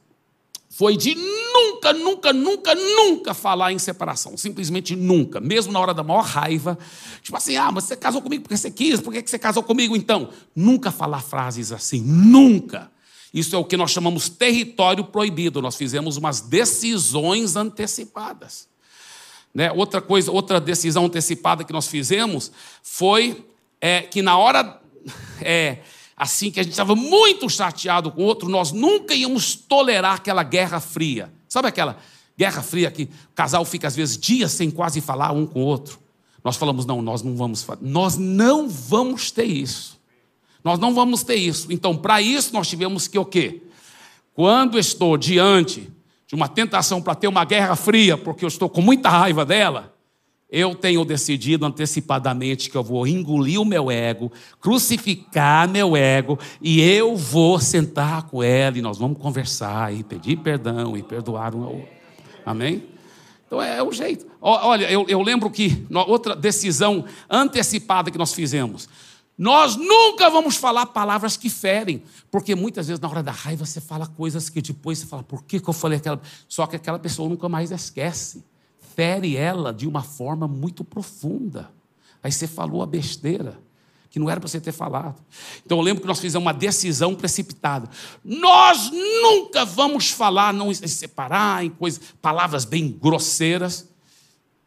foi de nunca, nunca, nunca, nunca falar em separação. Simplesmente nunca. Mesmo na hora da maior raiva. Tipo assim, ah, mas você casou comigo porque você quis, por que você casou comigo então? Nunca falar frases assim. Nunca. Isso é o que nós chamamos território proibido. Nós fizemos umas decisões antecipadas. Né? Outra coisa, outra decisão antecipada que nós fizemos foi é, que na hora é, assim que a gente estava muito chateado com o outro, nós nunca íamos tolerar aquela guerra fria. Sabe aquela guerra fria que o casal fica às vezes dias sem quase falar um com o outro? Nós falamos não, nós não vamos, nós não vamos ter isso. Nós não vamos ter isso. Então, para isso, nós tivemos que o quê? Quando estou diante de uma tentação para ter uma guerra fria, porque eu estou com muita raiva dela, eu tenho decidido antecipadamente que eu vou engolir o meu ego, crucificar meu ego, e eu vou sentar com ela e nós vamos conversar e pedir perdão e perdoar um ao outro. Amém? Então é, o jeito. Olha, eu, eu lembro que outra decisão antecipada que nós fizemos. Nós nunca vamos falar palavras que ferem, porque muitas vezes na hora da raiva você fala coisas que depois você fala, por que, que eu falei aquela. Só que aquela pessoa nunca mais esquece. Fere ela de uma forma muito profunda. Aí você falou a besteira, que não era para você ter falado. Então eu lembro que nós fizemos uma decisão precipitada. Nós nunca vamos falar, não separar em coisas, palavras bem grosseiras.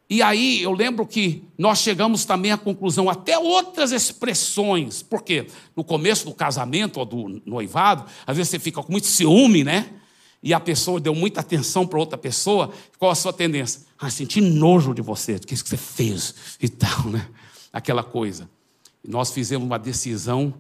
E aí eu lembro que nós chegamos também à conclusão, até outras expressões, porque no começo do casamento ou do noivado, às vezes você fica com muito ciúme, né? E a pessoa deu muita atenção para outra pessoa, qual a sua tendência? Ah, senti nojo de você, do que você fez e tal, né? Aquela coisa. Nós fizemos uma decisão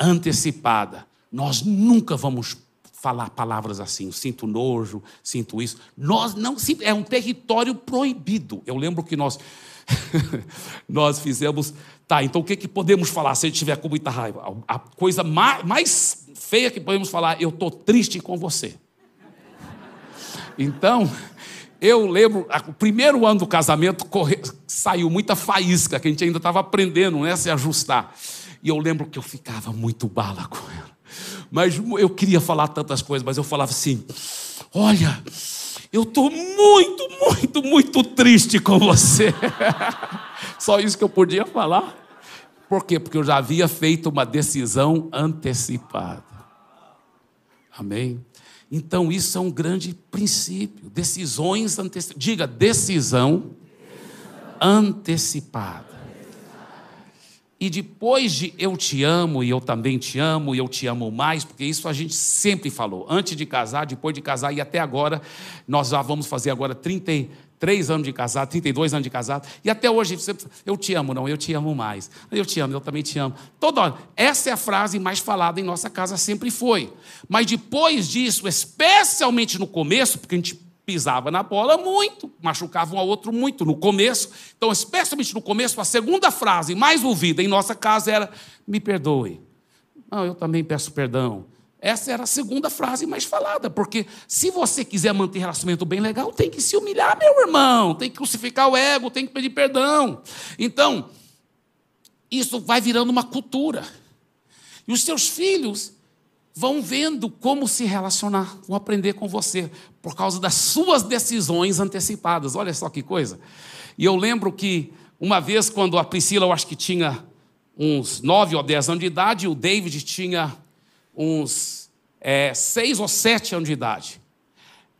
antecipada. Nós nunca vamos falar palavras assim, sinto nojo, sinto isso. Nós não, é um território proibido. Eu lembro que nós nós fizemos, tá, então o que, que podemos falar se a gente tiver com muita raiva? A coisa mais, mais feia que podemos falar, eu estou triste com você. Então, eu lembro, o primeiro ano do casamento corre, saiu muita faísca, que a gente ainda estava aprendendo, né, se ajustar. E eu lembro que eu ficava muito bala com ela. Mas eu queria falar tantas coisas, mas eu falava assim: olha, eu estou muito, muito, muito triste com você. Só isso que eu podia falar. Por quê? Porque eu já havia feito uma decisão antecipada. Amém? Então, isso é um grande princípio. Decisões antecipadas. Diga, decisão antecipada. E depois de eu te amo e eu também te amo e eu te amo mais, porque isso a gente sempre falou, antes de casar, depois de casar e até agora, nós já vamos fazer agora 33 anos de casado, 32 anos de casado, e até hoje, eu te amo, não, eu te amo mais. Eu te amo, eu também te amo. Toda hora. Essa é a frase mais falada em nossa casa, sempre foi. Mas depois disso, especialmente no começo, porque a gente pisava na bola muito, machucava um ao outro muito no começo. Então, especialmente no começo, a segunda frase mais ouvida em nossa casa era: me perdoe. Não, eu também peço perdão. Essa era a segunda frase mais falada, porque se você quiser manter relacionamento bem legal, tem que se humilhar, meu irmão, tem que crucificar o ego, tem que pedir perdão. Então, isso vai virando uma cultura. E os seus filhos vão vendo como se relacionar, vão aprender com você, por causa das suas decisões antecipadas. Olha só que coisa. E eu lembro que uma vez, quando a Priscila, eu acho que tinha uns nove ou dez anos de idade, o David tinha uns é, seis ou sete anos de idade.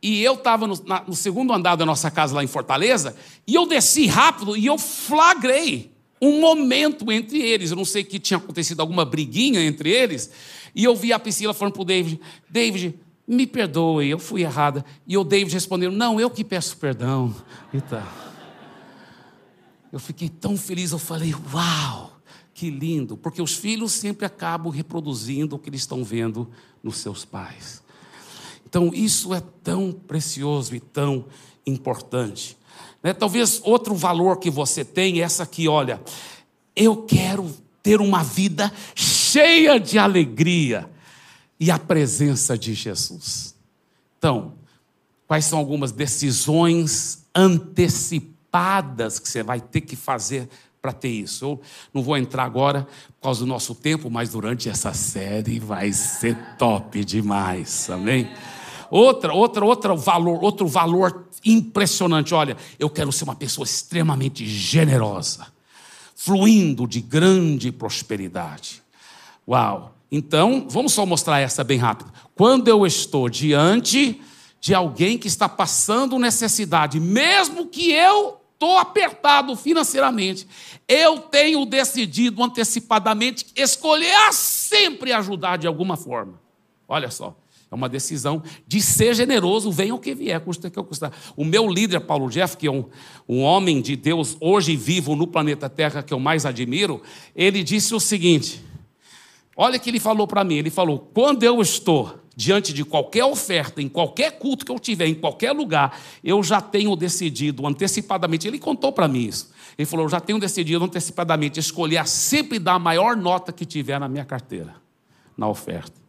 E eu estava no, no segundo andar da nossa casa lá em Fortaleza, e eu desci rápido e eu flagrei um momento entre eles. Eu não sei que tinha acontecido alguma briguinha entre eles. E eu vi a Priscila falando para o David: David, me perdoe, eu fui errada. E o David respondeu: Não, eu que peço perdão. E tá. Eu fiquei tão feliz, eu falei: Uau, que lindo, porque os filhos sempre acabam reproduzindo o que eles estão vendo nos seus pais. Então, isso é tão precioso e tão importante. Né? Talvez outro valor que você tem é essa aqui: olha, eu quero ter uma vida cheia de alegria e a presença de Jesus. Então, quais são algumas decisões antecipadas que você vai ter que fazer para ter isso? Eu não vou entrar agora por causa do nosso tempo, mas durante essa série vai ser top demais, amém? Outra, outra, outro valor, outro valor impressionante. Olha, eu quero ser uma pessoa extremamente generosa, fluindo de grande prosperidade. Uau! Então, vamos só mostrar essa bem rápido. Quando eu estou diante de alguém que está passando necessidade, mesmo que eu estou apertado financeiramente, eu tenho decidido antecipadamente escolher sempre ajudar de alguma forma. Olha só. É uma decisão de ser generoso, venha o que vier, custa o que custar. O meu líder, Paulo Jeff, que é um, um homem de Deus hoje vivo no planeta Terra que eu mais admiro, ele disse o seguinte: olha o que ele falou para mim. Ele falou: quando eu estou diante de qualquer oferta, em qualquer culto que eu tiver, em qualquer lugar, eu já tenho decidido antecipadamente. Ele contou para mim isso. Ele falou: eu já tenho decidido antecipadamente escolher sempre dar a maior nota que tiver na minha carteira, na oferta.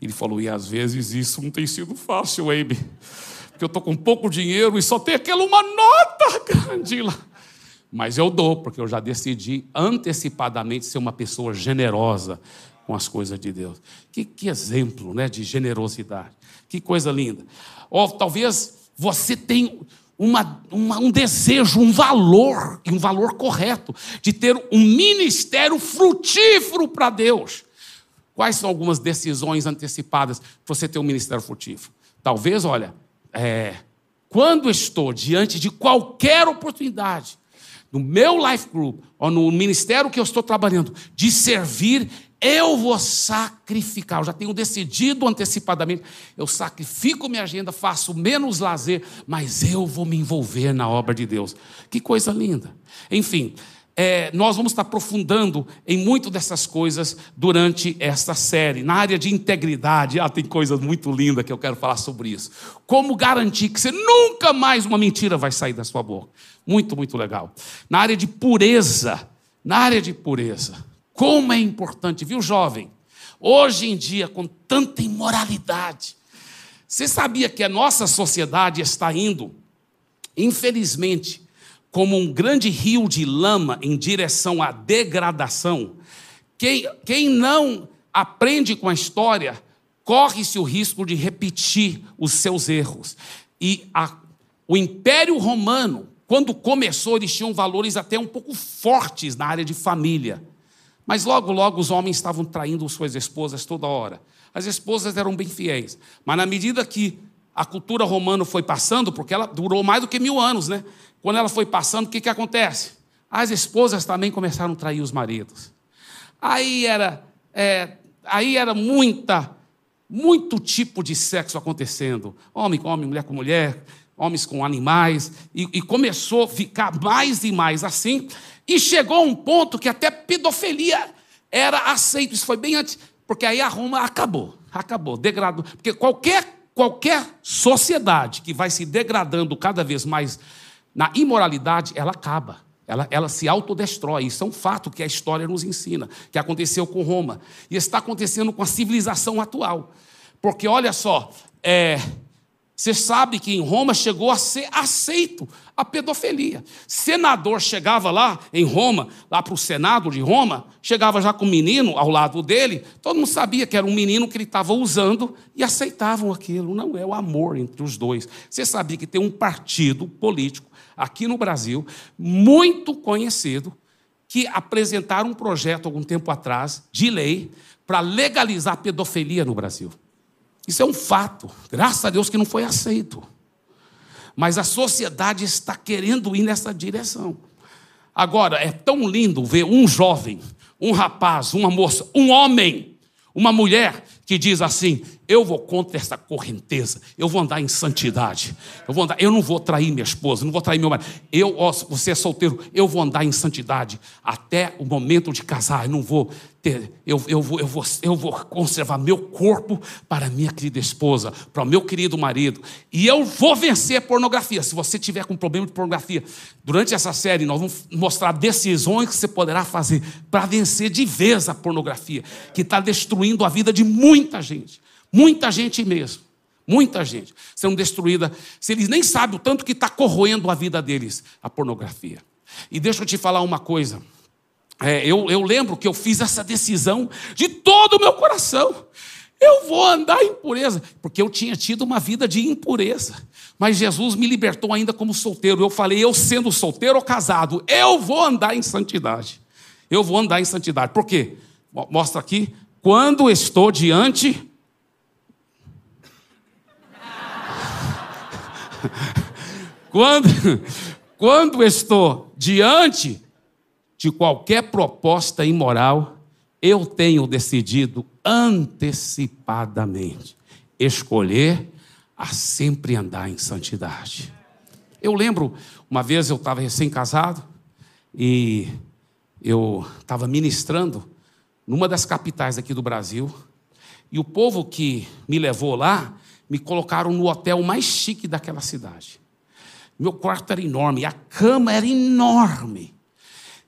Ele falou: e às vezes isso não tem sido fácil, Abe, porque eu estou com pouco dinheiro e só tem aquela uma nota grande lá. Mas eu dou, porque eu já decidi antecipadamente ser uma pessoa generosa com as coisas de Deus. Que, que exemplo né, de generosidade. Que coisa linda. Ou talvez você tenha uma, uma, um desejo, um valor, e um valor correto, de ter um ministério frutífero para Deus. Quais são algumas decisões antecipadas para você ter um ministério furtivo? Talvez, olha, é, quando estou diante de qualquer oportunidade, no meu life group, ou no ministério que eu estou trabalhando, de servir, eu vou sacrificar. Eu já tenho decidido antecipadamente. Eu sacrifico minha agenda, faço menos lazer, mas eu vou me envolver na obra de Deus. Que coisa linda. Enfim, é, nós vamos estar aprofundando em muito dessas coisas durante esta série. Na área de integridade, ah, tem coisas muito lindas que eu quero falar sobre isso. Como garantir que você nunca mais uma mentira vai sair da sua boca. Muito, muito legal. Na área de pureza, na área de pureza, como é importante, viu, jovem? Hoje em dia, com tanta imoralidade, você sabia que a nossa sociedade está indo, infelizmente, como um grande rio de lama em direção à degradação, quem, quem não aprende com a história corre-se o risco de repetir os seus erros. E a, o Império Romano, quando começou, eles tinham valores até um pouco fortes na área de família. Mas logo, logo os homens estavam traindo suas esposas toda hora. As esposas eram bem fiéis. Mas na medida que a cultura romana foi passando, porque ela durou mais do que mil anos, né? Quando ela foi passando, o que, que acontece? As esposas também começaram a trair os maridos. Aí era, é, aí era muita, muito tipo de sexo acontecendo. Homem com homem, mulher com mulher, homens com animais. E, e começou a ficar mais e mais assim. E chegou a um ponto que até pedofilia era aceito. Isso foi bem antes, porque aí a Roma acabou. Acabou, degradou. Porque qualquer qualquer sociedade que vai se degradando cada vez mais na imoralidade, ela acaba. Ela, ela se autodestrói. Isso é um fato que a história nos ensina, que aconteceu com Roma. E está acontecendo com a civilização atual. Porque olha só, é, Você sabe que em Roma chegou a ser aceito a pedofilia. Senador chegava lá em Roma, lá para o Senado de Roma, chegava já com um menino ao lado dele, todo mundo sabia que era um menino que ele estava usando e aceitavam aquilo. Não é o amor entre os dois. Você sabia que tem um partido político aqui no Brasil, muito conhecido, que apresentaram um projeto algum tempo atrás de lei para legalizar a pedofilia no Brasil. Isso é um fato. Graças a Deus que não foi aceito. Mas a sociedade está querendo ir nessa direção. Agora, é tão lindo ver um jovem, um rapaz, uma moça, um homem, uma mulher que diz assim: eu vou contra essa correnteza, eu vou andar em santidade, eu vou andar, eu não vou trair minha esposa, não vou trair meu marido. Eu, ó, você é solteiro, eu vou andar em santidade até o momento de casar, eu não vou ter, eu, eu, vou, eu, vou, eu vou conservar meu corpo para minha querida esposa, para o meu querido marido, e eu vou vencer a pornografia. Se você tiver com problema de pornografia, durante essa série nós vamos mostrar decisões que você poderá fazer para vencer de vez a pornografia, que está destruindo a vida de muita gente. Muita gente mesmo. Muita gente sendo destruída, se eles nem sabem o tanto que está corroendo a vida deles, a pornografia. E deixa eu te falar uma coisa. É, eu, eu lembro que eu fiz essa decisão de todo o meu coração. Eu vou andar em pureza, porque eu tinha tido uma vida de impureza. Mas Jesus me libertou ainda como solteiro. Eu falei, eu sendo solteiro ou casado, eu vou andar em santidade. Eu vou andar em santidade. Por quê? Mostra aqui. Quando estou diante quando, quando estou diante de qualquer proposta imoral, eu tenho decidido antecipadamente escolher a sempre andar em santidade. Eu lembro, uma vez eu estava recém-casado e eu estava ministrando numa das capitais aqui do Brasil, e o povo que me levou lá me colocaram no hotel mais chique daquela cidade. Meu quarto era enorme, a cama era enorme.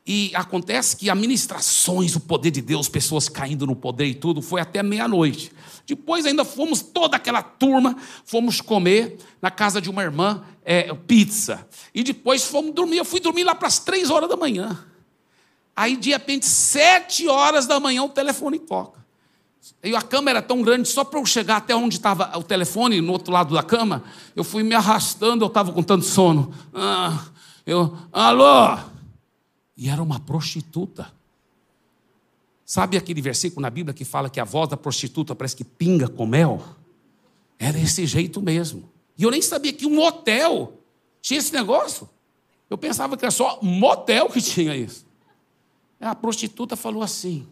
E acontece que administrações, o poder de Deus, pessoas caindo no poder e tudo, foi até meia-noite. Depois ainda fomos, toda aquela turma, fomos comer na casa de uma irmã, é, pizza. E depois fomos dormir. Eu fui dormir lá para as três horas da manhã. Aí, de repente, sete horas da manhã, o telefone toca. E a cama era tão grande, só para eu chegar até onde estava o telefone, no outro lado da cama, eu fui me arrastando, eu estava com tanto sono. Ah, eu, alô? E era uma prostituta. Sabe aquele versículo na Bíblia que fala que a voz da prostituta parece que pinga com mel? Era esse jeito mesmo. E eu nem sabia que um hotel tinha esse negócio. Eu pensava que era só motel que tinha isso. A prostituta falou assim: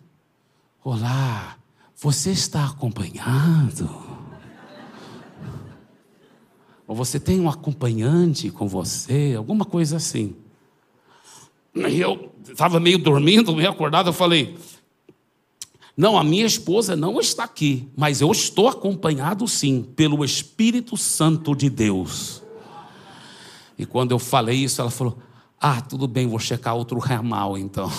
Olá, você está acompanhado? Ou você tem um acompanhante com você? Alguma coisa assim. E eu estava meio dormindo, meio acordado, eu falei: Não, a minha esposa não está aqui, mas eu estou acompanhado sim, pelo Espírito Santo de Deus. E quando eu falei isso, ela falou: Ah, tudo bem, vou checar outro ramal então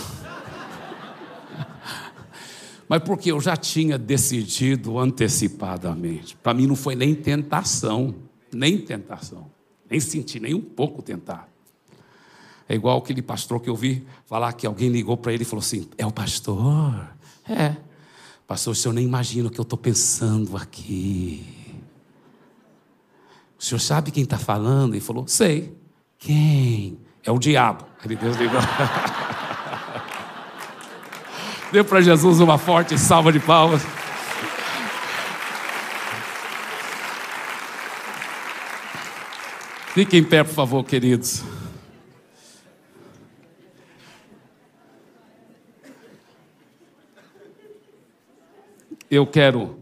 mas porque eu já tinha decidido antecipadamente. Para mim não foi nem tentação, nem tentação, nem senti nem um pouco tentar. É igual aquele pastor que eu vi falar que alguém ligou para ele e falou assim: É o pastor? É. Pastor, o senhor nem imagina o que eu estou pensando aqui. O senhor sabe quem está falando? Ele falou: Sei. Quem? É o diabo. Ele Deus ligou. Dê para Jesus uma forte salva de palmas. Fiquem em pé, por favor, queridos. Eu quero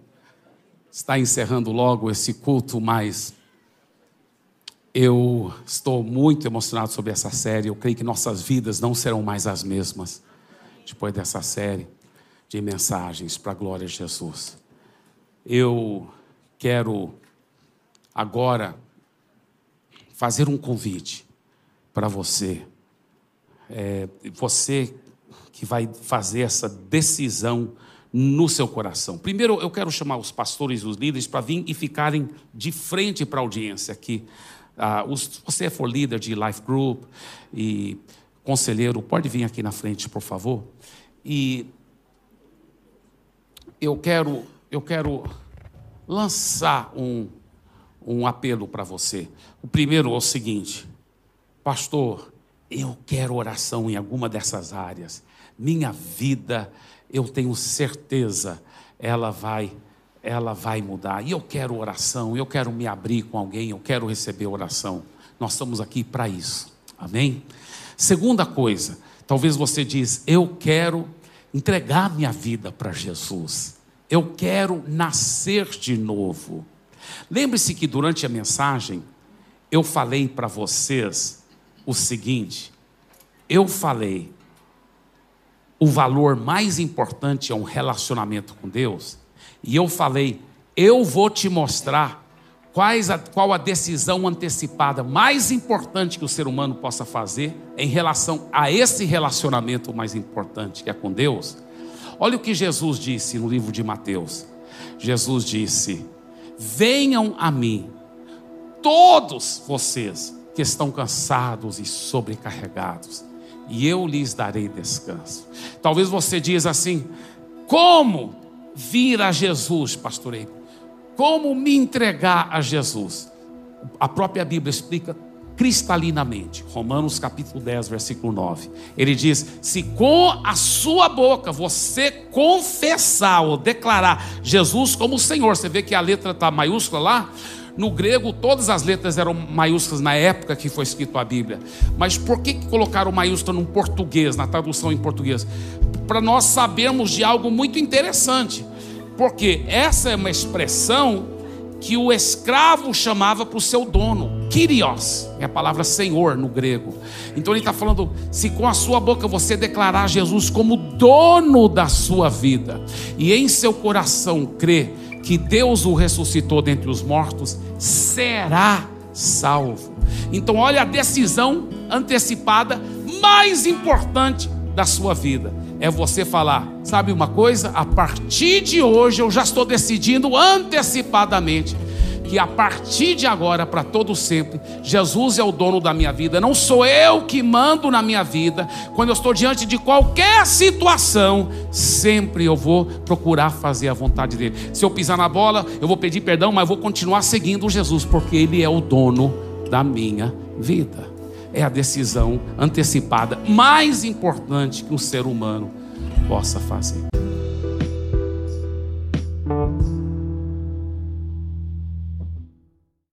estar encerrando logo esse culto, mas eu estou muito emocionado sobre essa série. Eu creio que nossas vidas não serão mais as mesmas depois dessa série de mensagens para a glória de Jesus. Eu quero agora fazer um convite para você, é, você que vai fazer essa decisão no seu coração. Primeiro, eu quero chamar os pastores e os líderes para vir e ficarem de frente para a audiência aqui. Ah, os, você for líder de life group e conselheiro, pode vir aqui na frente, por favor. E eu quero, eu quero lançar um, um apelo para você. O primeiro é o seguinte, pastor, eu quero oração em alguma dessas áreas. Minha vida, eu tenho certeza, ela vai ela vai mudar. E eu quero oração, eu quero me abrir com alguém, eu quero receber oração. Nós estamos aqui para isso. Amém? Segunda coisa, talvez você diz, eu quero entregar minha vida para Jesus. Eu quero nascer de novo. Lembre-se que durante a mensagem eu falei para vocês o seguinte: eu falei, o valor mais importante é um relacionamento com Deus, e eu falei, eu vou te mostrar quais a, qual a decisão antecipada mais importante que o ser humano possa fazer em relação a esse relacionamento mais importante que é com Deus. Olha o que Jesus disse no livro de Mateus. Jesus disse: Venham a mim, todos vocês que estão cansados e sobrecarregados, e eu lhes darei descanso. Talvez você diz assim: como vir a Jesus, pastor Eico? Como me entregar a Jesus? A própria Bíblia explica cristalinamente. Romanos capítulo 10, versículo 9. Ele diz: Se com a sua boca você confessar ou declarar Jesus como Senhor, você vê que a letra está maiúscula lá, no grego, todas as letras eram maiúsculas na época que foi escrito a Bíblia. Mas por que colocaram maiúscula no português, na tradução em português? Para nós sabermos de algo muito interessante. Porque essa é uma expressão que o escravo chamava para o seu dono, Kyrios, é a palavra Senhor no grego. Então ele está falando: se com a sua boca você declarar Jesus como dono da sua vida, e em seu coração crer que Deus o ressuscitou dentre os mortos, será salvo. Então, olha a decisão antecipada mais importante da sua vida. É você falar, sabe uma coisa? A partir de hoje eu já estou decidindo antecipadamente que a partir de agora, para todo sempre, Jesus é o dono da minha vida. Não sou eu que mando na minha vida. Quando eu estou diante de qualquer situação, sempre eu vou procurar fazer a vontade dele. Se eu pisar na bola, eu vou pedir perdão, mas vou continuar seguindo Jesus, porque ele é o dono da minha vida. É a decisão antecipada mais importante que um ser humano possa fazer.